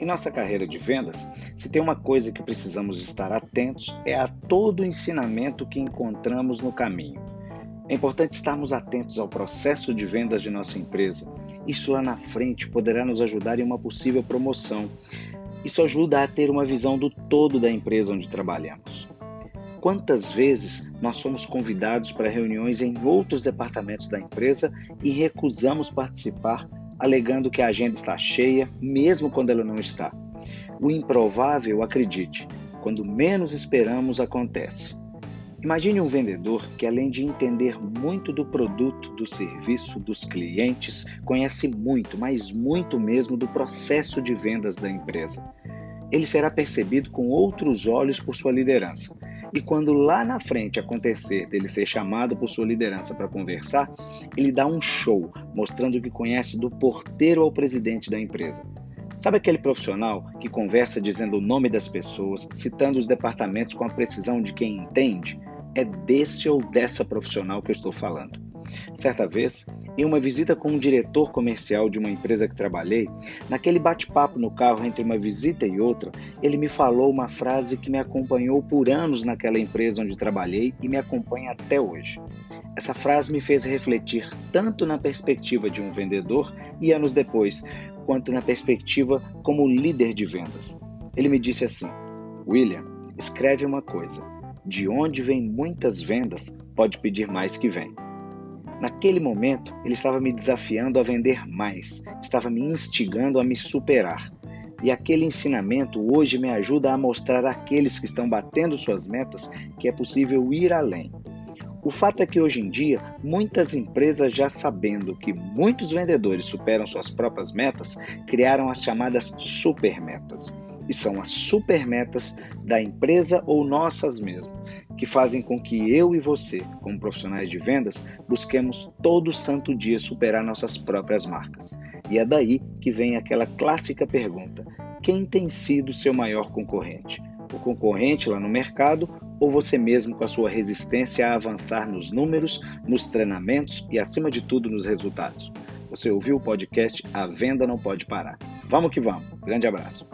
Em nossa carreira de vendas, se tem uma coisa que precisamos estar atentos é a todo o ensinamento que encontramos no caminho. É importante estarmos atentos ao processo de vendas de nossa empresa. Isso lá na frente poderá nos ajudar em uma possível promoção. Isso ajuda a ter uma visão do todo da empresa onde trabalhamos. Quantas vezes nós somos convidados para reuniões em outros departamentos da empresa e recusamos participar alegando que a agenda está cheia, mesmo quando ela não está. O improvável, acredite, quando menos esperamos, acontece. Imagine um vendedor que, além de entender muito do produto, do serviço, dos clientes, conhece muito, mas muito mesmo do processo de vendas da empresa. Ele será percebido com outros olhos por sua liderança e quando lá na frente acontecer dele ser chamado por sua liderança para conversar, ele dá um show, mostrando que conhece do porteiro ao presidente da empresa. Sabe aquele profissional que conversa dizendo o nome das pessoas, citando os departamentos com a precisão de quem entende? É desse ou dessa profissional que eu estou falando. Certa vez, em uma visita com um diretor comercial de uma empresa que trabalhei, naquele bate-papo no carro entre uma visita e outra, ele me falou uma frase que me acompanhou por anos naquela empresa onde trabalhei e me acompanha até hoje. Essa frase me fez refletir tanto na perspectiva de um vendedor e anos depois, quanto na perspectiva como líder de vendas. Ele me disse assim: William, escreve uma coisa. De onde vem muitas vendas, pode pedir mais que vem. Naquele momento, ele estava me desafiando a vender mais, estava me instigando a me superar. E aquele ensinamento hoje me ajuda a mostrar àqueles que estão batendo suas metas que é possível ir além. O fato é que hoje em dia, muitas empresas, já sabendo que muitos vendedores superam suas próprias metas, criaram as chamadas supermetas. E são as supermetas da empresa ou nossas mesmo que fazem com que eu e você, como profissionais de vendas, busquemos todo santo dia superar nossas próprias marcas. E é daí que vem aquela clássica pergunta: quem tem sido seu maior concorrente? O concorrente lá no mercado ou você mesmo com a sua resistência a avançar nos números, nos treinamentos e, acima de tudo, nos resultados? Você ouviu o podcast A Venda Não Pode Parar. Vamos que vamos. Grande abraço.